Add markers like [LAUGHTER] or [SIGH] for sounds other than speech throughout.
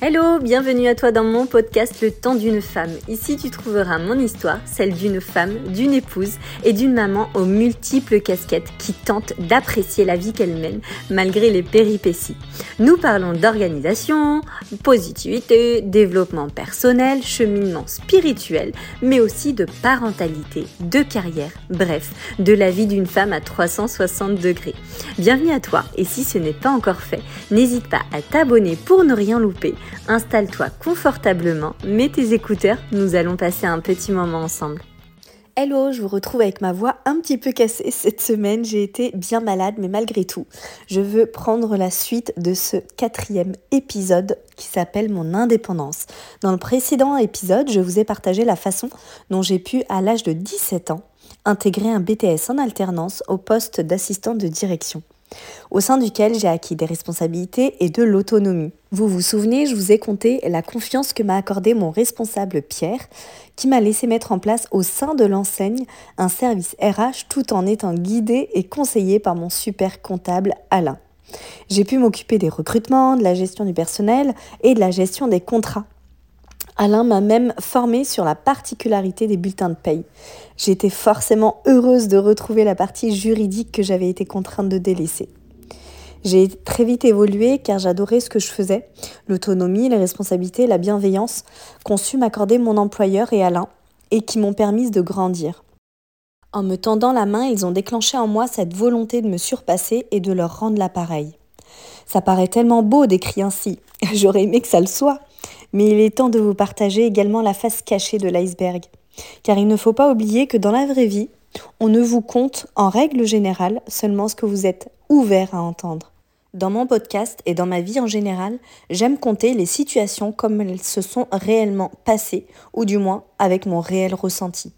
Hello, bienvenue à toi dans mon podcast Le temps d'une femme. Ici tu trouveras mon histoire, celle d'une femme, d'une épouse et d'une maman aux multiples casquettes qui tente d'apprécier la vie qu'elle mène malgré les péripéties. Nous parlons d'organisation, positivité, développement personnel, cheminement spirituel, mais aussi de parentalité, de carrière, bref, de la vie d'une femme à 360 degrés. Bienvenue à toi et si ce n'est pas encore fait, n'hésite pas à t'abonner pour ne rien louper Installe-toi confortablement, mets tes écouteurs, nous allons passer un petit moment ensemble. Hello, je vous retrouve avec ma voix un petit peu cassée cette semaine. J'ai été bien malade, mais malgré tout, je veux prendre la suite de ce quatrième épisode qui s'appelle Mon indépendance. Dans le précédent épisode, je vous ai partagé la façon dont j'ai pu, à l'âge de 17 ans, intégrer un BTS en alternance au poste d'assistant de direction au sein duquel j'ai acquis des responsabilités et de l'autonomie. Vous vous souvenez, je vous ai conté la confiance que m'a accordé mon responsable Pierre, qui m'a laissé mettre en place au sein de l'enseigne un service RH tout en étant guidé et conseillé par mon super comptable Alain. J'ai pu m'occuper des recrutements, de la gestion du personnel et de la gestion des contrats. Alain m'a même formé sur la particularité des bulletins de paye. J'étais forcément heureuse de retrouver la partie juridique que j'avais été contrainte de délaisser. J'ai très vite évolué car j'adorais ce que je faisais, l'autonomie, les responsabilités, la bienveillance qu'ont su m'accorder mon employeur et Alain et qui m'ont permis de grandir. En me tendant la main, ils ont déclenché en moi cette volonté de me surpasser et de leur rendre l'appareil. Ça paraît tellement beau d'écrire ainsi, [LAUGHS] j'aurais aimé que ça le soit, mais il est temps de vous partager également la face cachée de l'iceberg. Car il ne faut pas oublier que dans la vraie vie, on ne vous compte en règle générale seulement ce que vous êtes ouvert à entendre. Dans mon podcast et dans ma vie en général, j'aime compter les situations comme elles se sont réellement passées, ou du moins avec mon réel ressenti.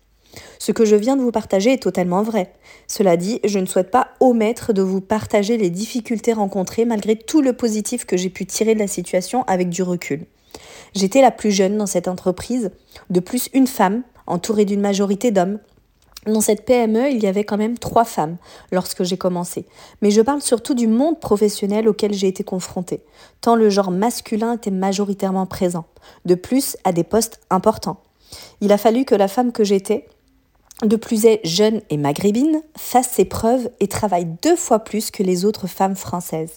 Ce que je viens de vous partager est totalement vrai. Cela dit, je ne souhaite pas omettre de vous partager les difficultés rencontrées malgré tout le positif que j'ai pu tirer de la situation avec du recul. J'étais la plus jeune dans cette entreprise, de plus une femme, entourée d'une majorité d'hommes. Dans cette PME, il y avait quand même trois femmes lorsque j'ai commencé. Mais je parle surtout du monde professionnel auquel j'ai été confrontée, tant le genre masculin était majoritairement présent, de plus à des postes importants. Il a fallu que la femme que j'étais, de plus est jeune et maghrébine, fasse ses preuves et travaille deux fois plus que les autres femmes françaises.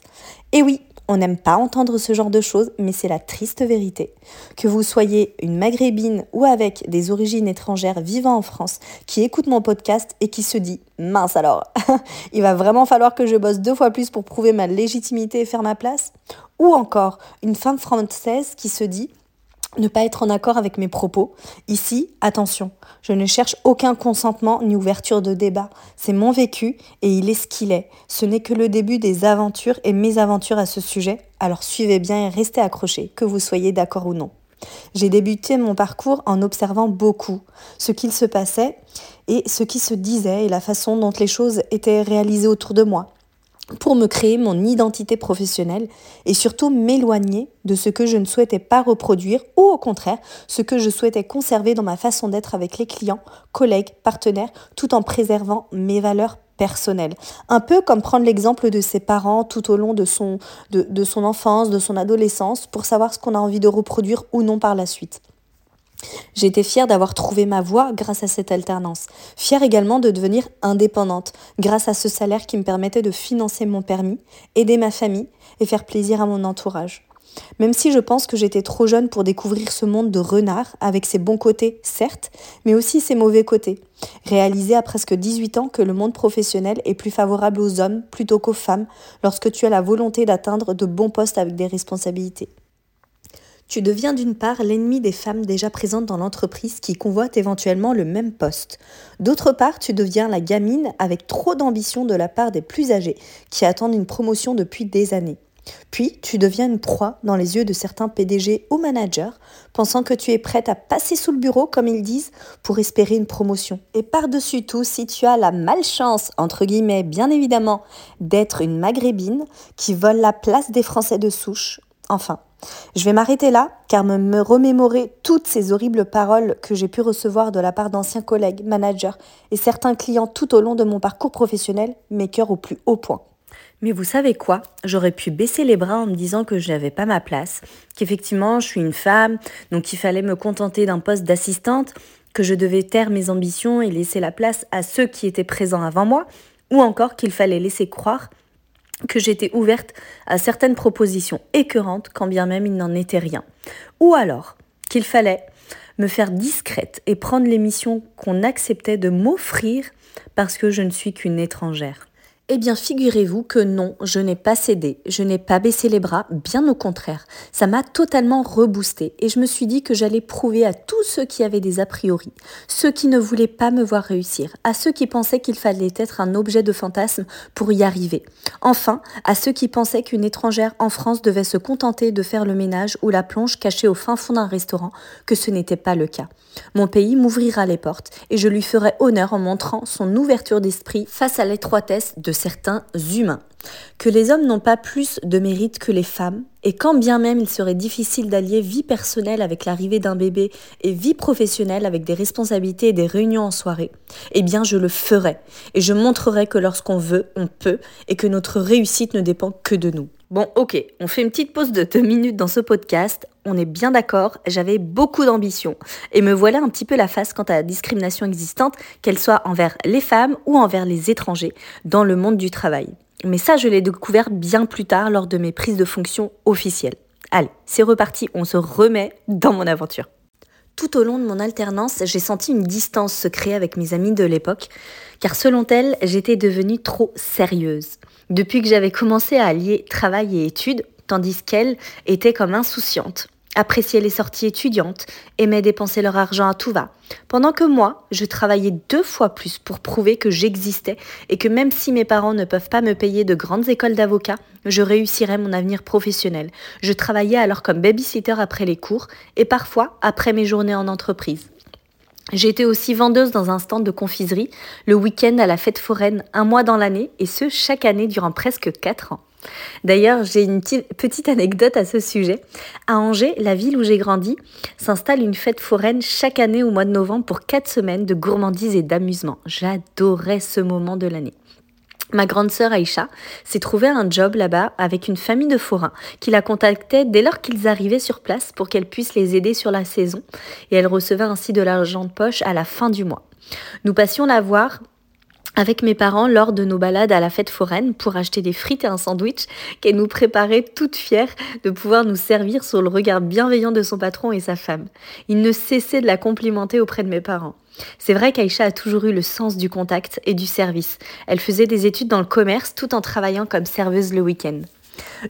Et oui, on n'aime pas entendre ce genre de choses, mais c'est la triste vérité. Que vous soyez une maghrébine ou avec des origines étrangères vivant en France, qui écoute mon podcast et qui se dit mince alors, [LAUGHS] il va vraiment falloir que je bosse deux fois plus pour prouver ma légitimité et faire ma place? Ou encore une femme française qui se dit ne pas être en accord avec mes propos. Ici, attention, je ne cherche aucun consentement ni ouverture de débat. C'est mon vécu et il est ce qu'il est. Ce n'est que le début des aventures et mes aventures à ce sujet. Alors suivez bien et restez accrochés, que vous soyez d'accord ou non. J'ai débuté mon parcours en observant beaucoup ce qu'il se passait et ce qui se disait et la façon dont les choses étaient réalisées autour de moi pour me créer mon identité professionnelle et surtout m'éloigner de ce que je ne souhaitais pas reproduire ou au contraire ce que je souhaitais conserver dans ma façon d'être avec les clients, collègues, partenaires, tout en préservant mes valeurs personnelles. Un peu comme prendre l'exemple de ses parents tout au long de son, enfance, de son adolescence, pour savoir ce qu'on a envie de reproduire ou non par la suite. J'étais fière d'avoir trouvé ma voie grâce à cette alternance. Fière également de devenir indépendante grâce à ce salaire qui me permettait de financer mon permis, aider ma famille et faire plaisir à mon entourage. Même si je pense que j'étais trop jeune pour découvrir ce monde de renard, avec ses bons côtés, certes, mais aussi ses mauvais côtés. Réaliser à presque 18 ans que le monde professionnel est plus favorable aux hommes plutôt qu'aux femmes lorsque tu as la volonté d'atteindre de bons postes avec des responsabilités. Tu deviens d'une part l'ennemi des femmes déjà présentes dans l'entreprise qui convoitent éventuellement le même poste. D'autre part, tu deviens la gamine avec trop d'ambition de la part des plus âgés qui attendent une promotion depuis des années. Puis, tu deviens une proie dans les yeux de certains PDG ou managers, pensant que tu es prête à passer sous le bureau, comme ils disent, pour espérer une promotion. Et par-dessus tout, si tu as la malchance, entre guillemets, bien évidemment, d'être une maghrébine qui vole la place des Français de souche, enfin, je vais m'arrêter là, car me, remémorer toutes ces horribles paroles que j'ai pu recevoir de la part d'anciens collègues, managers et certains clients tout au long de mon parcours professionnel m'écœure au plus haut point. Mais vous savez quoi? J'aurais pu baisser les bras en me disant que je n'avais pas ma place, qu'effectivement je suis une femme, donc il fallait me contenter d'un poste d'assistante, que je devais taire mes ambitions et laisser la place à ceux qui étaient présents avant moi, ou encore qu'il fallait laisser croire que j'étais ouverte à certaines propositions écœurantes quand bien même il n'en était rien. Ou alors qu'il fallait me faire discrète et prendre les missions qu'on acceptait de m'offrir parce que je ne suis qu'une étrangère. Eh bien, figurez-vous que non, je n'ai pas cédé, je n'ai pas baissé les bras, bien au contraire. Ça m'a totalement reboosté et je me suis dit que j'allais prouver à tous ceux qui avaient des a priori, ceux qui ne voulaient pas me voir réussir, à ceux qui pensaient qu'il fallait être un objet de fantasme pour y arriver. Enfin, à ceux qui pensaient qu'une étrangère en France devait se contenter de faire le ménage ou la plonge cachée au fin fond d'un restaurant, que ce n'était pas le cas. Mon pays m'ouvrira les portes et je lui ferai honneur en montrant son ouverture d'esprit face à l'étroitesse de certains humains. Que les hommes n'ont pas plus de mérite que les femmes, et quand bien même il serait difficile d'allier vie personnelle avec l'arrivée d'un bébé et vie professionnelle avec des responsabilités et des réunions en soirée, eh bien je le ferai, et je montrerai que lorsqu'on veut, on peut, et que notre réussite ne dépend que de nous. Bon, ok, on fait une petite pause de deux minutes dans ce podcast. On est bien d'accord, j'avais beaucoup d'ambition. Et me voilà un petit peu la face quant à la discrimination existante, qu'elle soit envers les femmes ou envers les étrangers, dans le monde du travail. Mais ça, je l'ai découvert bien plus tard lors de mes prises de fonction officielles. Allez, c'est reparti, on se remet dans mon aventure. Tout au long de mon alternance, j'ai senti une distance se créer avec mes amis de l'époque, car selon elles, j'étais devenue trop sérieuse. Depuis que j'avais commencé à allier travail et études, tandis qu'elles étaient comme insouciantes, appréciaient les sorties étudiantes, aimaient dépenser leur argent à tout va, pendant que moi, je travaillais deux fois plus pour prouver que j'existais et que même si mes parents ne peuvent pas me payer de grandes écoles d'avocats, je réussirais mon avenir professionnel. Je travaillais alors comme babysitter après les cours et parfois après mes journées en entreprise. J'étais aussi vendeuse dans un stand de confiserie le week-end à la fête foraine, un mois dans l'année, et ce, chaque année durant presque quatre ans. D'ailleurs, j'ai une petite anecdote à ce sujet. À Angers, la ville où j'ai grandi, s'installe une fête foraine chaque année au mois de novembre pour quatre semaines de gourmandise et d'amusement. J'adorais ce moment de l'année. Ma grande sœur Aïcha s'est trouvée un job là-bas avec une famille de forains qui la contactait dès lors qu'ils arrivaient sur place pour qu'elle puisse les aider sur la saison et elle recevait ainsi de l'argent de poche à la fin du mois. Nous passions la voir avec mes parents lors de nos balades à la fête foraine pour acheter des frites et un sandwich qu'elle nous préparait toute fière de pouvoir nous servir sur le regard bienveillant de son patron et sa femme. Il ne cessait de la complimenter auprès de mes parents. C'est vrai qu'Aïcha a toujours eu le sens du contact et du service. Elle faisait des études dans le commerce tout en travaillant comme serveuse le week-end.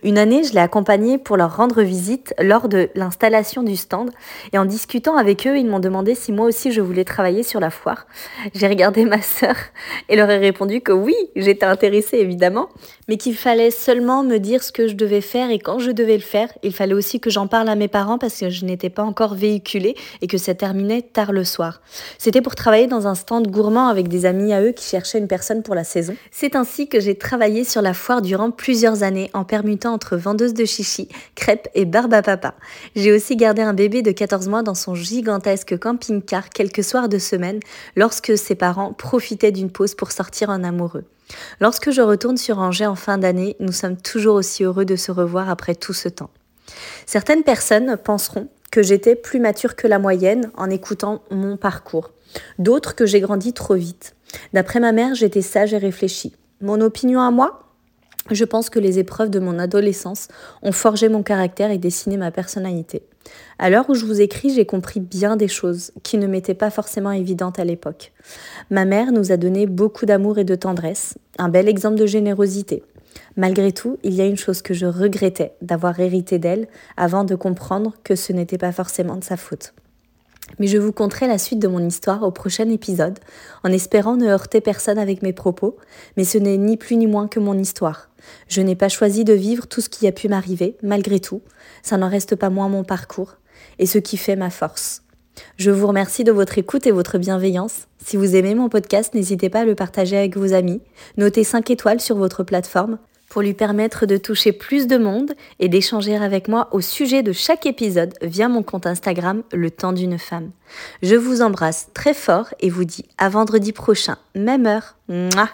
Une année, je l'ai accompagnée pour leur rendre visite lors de l'installation du stand et en discutant avec eux, ils m'ont demandé si moi aussi je voulais travailler sur la foire. J'ai regardé ma sœur et leur ai répondu que oui, j'étais intéressée évidemment, mais qu'il fallait seulement me dire ce que je devais faire et quand je devais le faire. Il fallait aussi que j'en parle à mes parents parce que je n'étais pas encore véhiculée et que ça terminait tard le soir. C'était pour travailler dans un stand gourmand avec des amis à eux qui cherchaient une personne pour la saison. C'est ainsi que j'ai travaillé sur la foire durant plusieurs années en permutant entre vendeuse de chichi, crêpes et barbe à papa. J'ai aussi gardé un bébé de 14 mois dans son gigantesque camping-car quelques soirs de semaine lorsque ses parents profitaient d'une pause pour sortir en amoureux. Lorsque je retourne sur Angers en fin d'année, nous sommes toujours aussi heureux de se revoir après tout ce temps. Certaines personnes penseront que j'étais plus mature que la moyenne en écoutant mon parcours. D'autres que j'ai grandi trop vite. D'après ma mère, j'étais sage et réfléchie. Mon opinion à moi? Je pense que les épreuves de mon adolescence ont forgé mon caractère et dessiné ma personnalité. À l'heure où je vous écris, j'ai compris bien des choses qui ne m'étaient pas forcément évidentes à l'époque. Ma mère nous a donné beaucoup d'amour et de tendresse, un bel exemple de générosité. Malgré tout, il y a une chose que je regrettais d'avoir hérité d'elle avant de comprendre que ce n'était pas forcément de sa faute. Mais je vous conterai la suite de mon histoire au prochain épisode, en espérant ne heurter personne avec mes propos, mais ce n'est ni plus ni moins que mon histoire. Je n'ai pas choisi de vivre tout ce qui a pu m'arriver, malgré tout, ça n'en reste pas moins mon parcours, et ce qui fait ma force. Je vous remercie de votre écoute et votre bienveillance. Si vous aimez mon podcast, n'hésitez pas à le partager avec vos amis, notez 5 étoiles sur votre plateforme, pour lui permettre de toucher plus de monde et d'échanger avec moi au sujet de chaque épisode via mon compte Instagram Le temps d'une femme. Je vous embrasse très fort et vous dis à vendredi prochain, même heure. Mouah